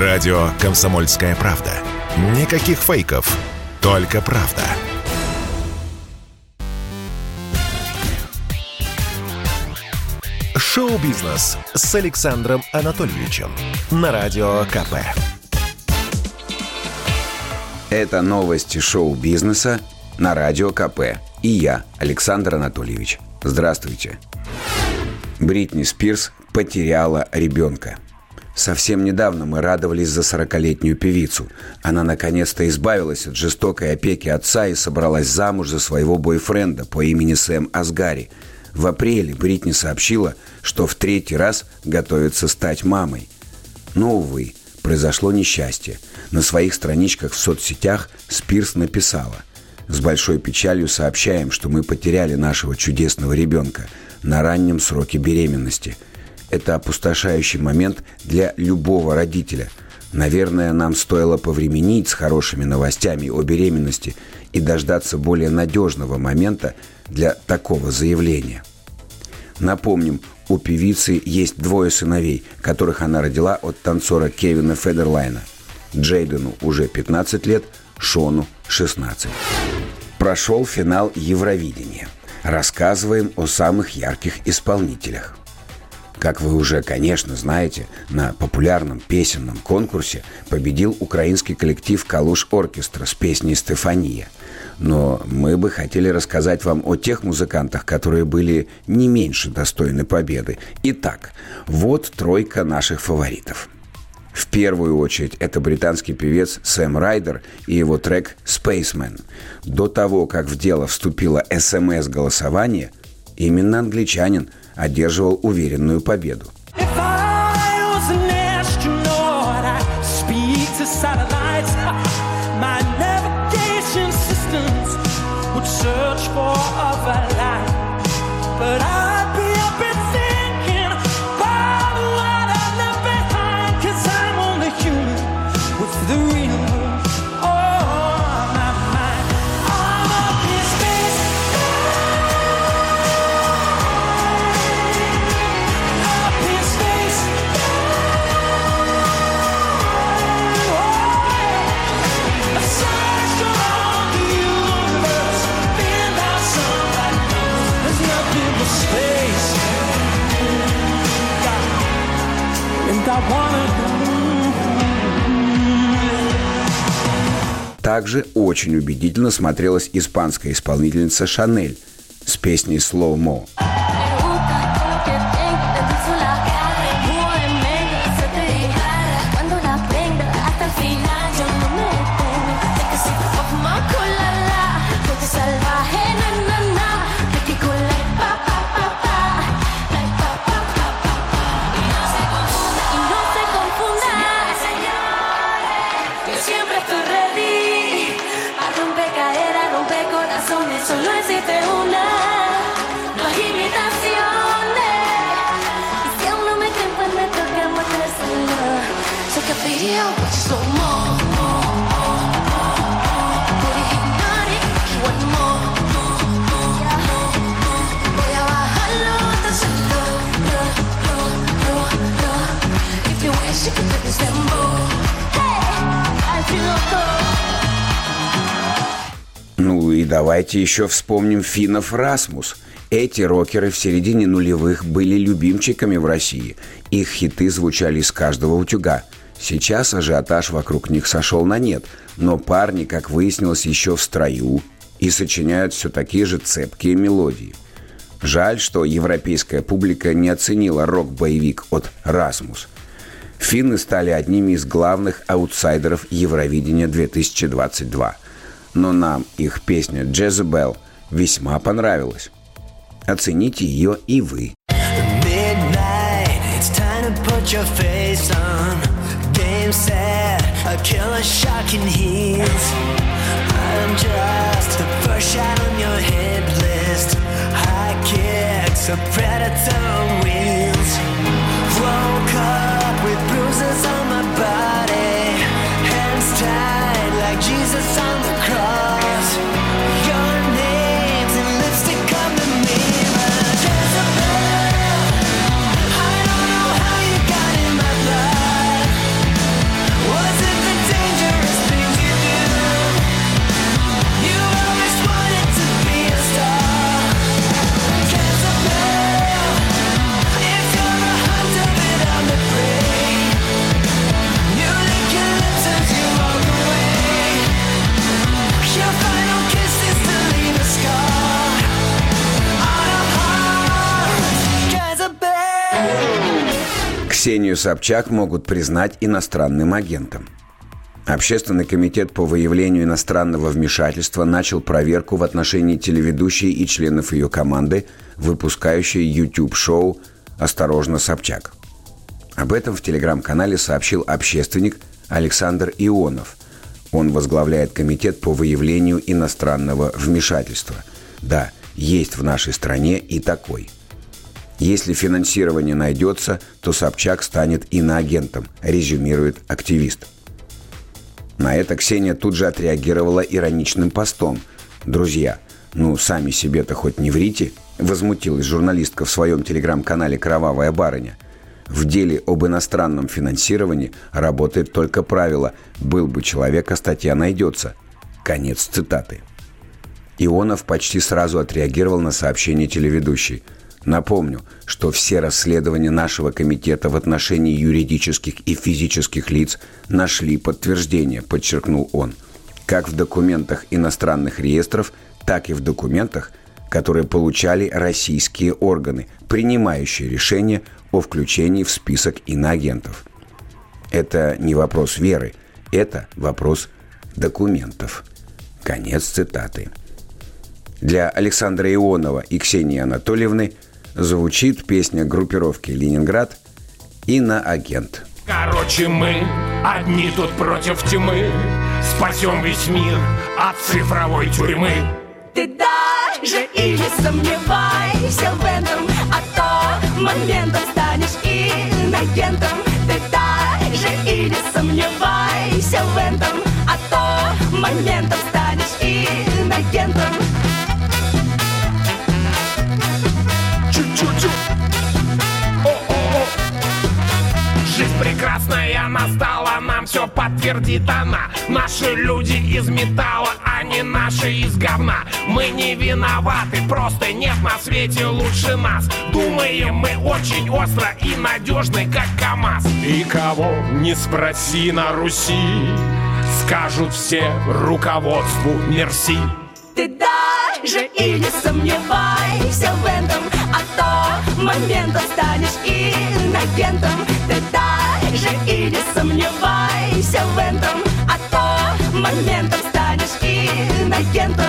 Радио «Комсомольская правда». Никаких фейков, только правда. Шоу-бизнес с Александром Анатольевичем на Радио КП. Это новости шоу-бизнеса на Радио КП. И я, Александр Анатольевич. Здравствуйте. Бритни Спирс потеряла ребенка. Совсем недавно мы радовались за 40-летнюю певицу. Она наконец-то избавилась от жестокой опеки отца и собралась замуж за своего бойфренда по имени Сэм Асгари. В апреле Бритни сообщила, что в третий раз готовится стать мамой. Но, увы, произошло несчастье. На своих страничках в соцсетях Спирс написала «С большой печалью сообщаем, что мы потеряли нашего чудесного ребенка на раннем сроке беременности – это опустошающий момент для любого родителя. Наверное, нам стоило повременить с хорошими новостями о беременности и дождаться более надежного момента для такого заявления. Напомним, у певицы есть двое сыновей, которых она родила от танцора Кевина Федерлайна. Джейдену уже 15 лет, Шону 16. Прошел финал Евровидения. Рассказываем о самых ярких исполнителях. Как вы уже, конечно, знаете, на популярном песенном конкурсе победил украинский коллектив «Калуш Оркестра» с песней «Стефания». Но мы бы хотели рассказать вам о тех музыкантах, которые были не меньше достойны победы. Итак, вот тройка наших фаворитов. В первую очередь это британский певец Сэм Райдер и его трек «Spaceman». До того, как в дело вступило СМС-голосование, именно англичанин – одерживал уверенную победу. But Также очень убедительно смотрелась испанская исполнительница Шанель с песней «Slow Mo». Ну и давайте еще вспомним финнов Расмус. Эти рокеры в середине нулевых были любимчиками в России. Их хиты звучали из каждого утюга. Сейчас ажиотаж вокруг них сошел на нет, но парни, как выяснилось, еще в строю и сочиняют все такие же цепкие мелодии. Жаль, что европейская публика не оценила рок-боевик от «Расмус». Финны стали одними из главных аутсайдеров Евровидения 2022. Но нам их песня «Джезебел» весьма понравилась. Оцените ее и вы. I'm just the first shot on your hit list. High kicks, a predator on wheels. Woke up with bruises on my body, Ксению Собчак могут признать иностранным агентом. Общественный комитет по выявлению иностранного вмешательства начал проверку в отношении телеведущей и членов ее команды, выпускающей YouTube-шоу «Осторожно, Собчак». Об этом в телеграм-канале сообщил общественник Александр Ионов. Он возглавляет комитет по выявлению иностранного вмешательства. Да, есть в нашей стране и такой. Если финансирование найдется, то Собчак станет иноагентом, резюмирует активист. На это Ксения тут же отреагировала ироничным постом. «Друзья, ну сами себе-то хоть не врите», – возмутилась журналистка в своем телеграм-канале «Кровавая барыня». В деле об иностранном финансировании работает только правило «был бы человек, а статья найдется». Конец цитаты. Ионов почти сразу отреагировал на сообщение телеведущей. Напомню, что все расследования нашего комитета в отношении юридических и физических лиц нашли подтверждение, подчеркнул он, как в документах иностранных реестров, так и в документах, которые получали российские органы, принимающие решение о включении в список иноагентов. Это не вопрос веры, это вопрос документов. Конец цитаты. Для Александра Ионова и Ксении Анатольевны звучит песня группировки «Ленинград» «Иноагент». Короче, мы одни тут против тьмы. Спасем весь мир от цифровой тюрьмы. Ты даже и не сомневайся в этом А то моментом станешь инагентом Ты даже и не сомневайся в этом А то моментом прекрасная настала, нам все подтвердит она. Наши люди из металла, а не наши из говна. Мы не виноваты, просто нет на свете лучше нас. Думаем мы очень остро и надежны, как КамАЗ. И кого не спроси на Руси. Скажут все руководству мерси. Ты даже и не сомневайся в этом А то моментом станешь инагентом Ты даже и не сомневайся в этом А то моментом станешь инагентом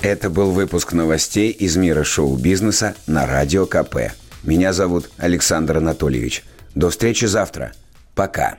Это был выпуск новостей из мира шоу-бизнеса на Радио КП. Меня зовут Александр Анатольевич. До встречи завтра. Пока.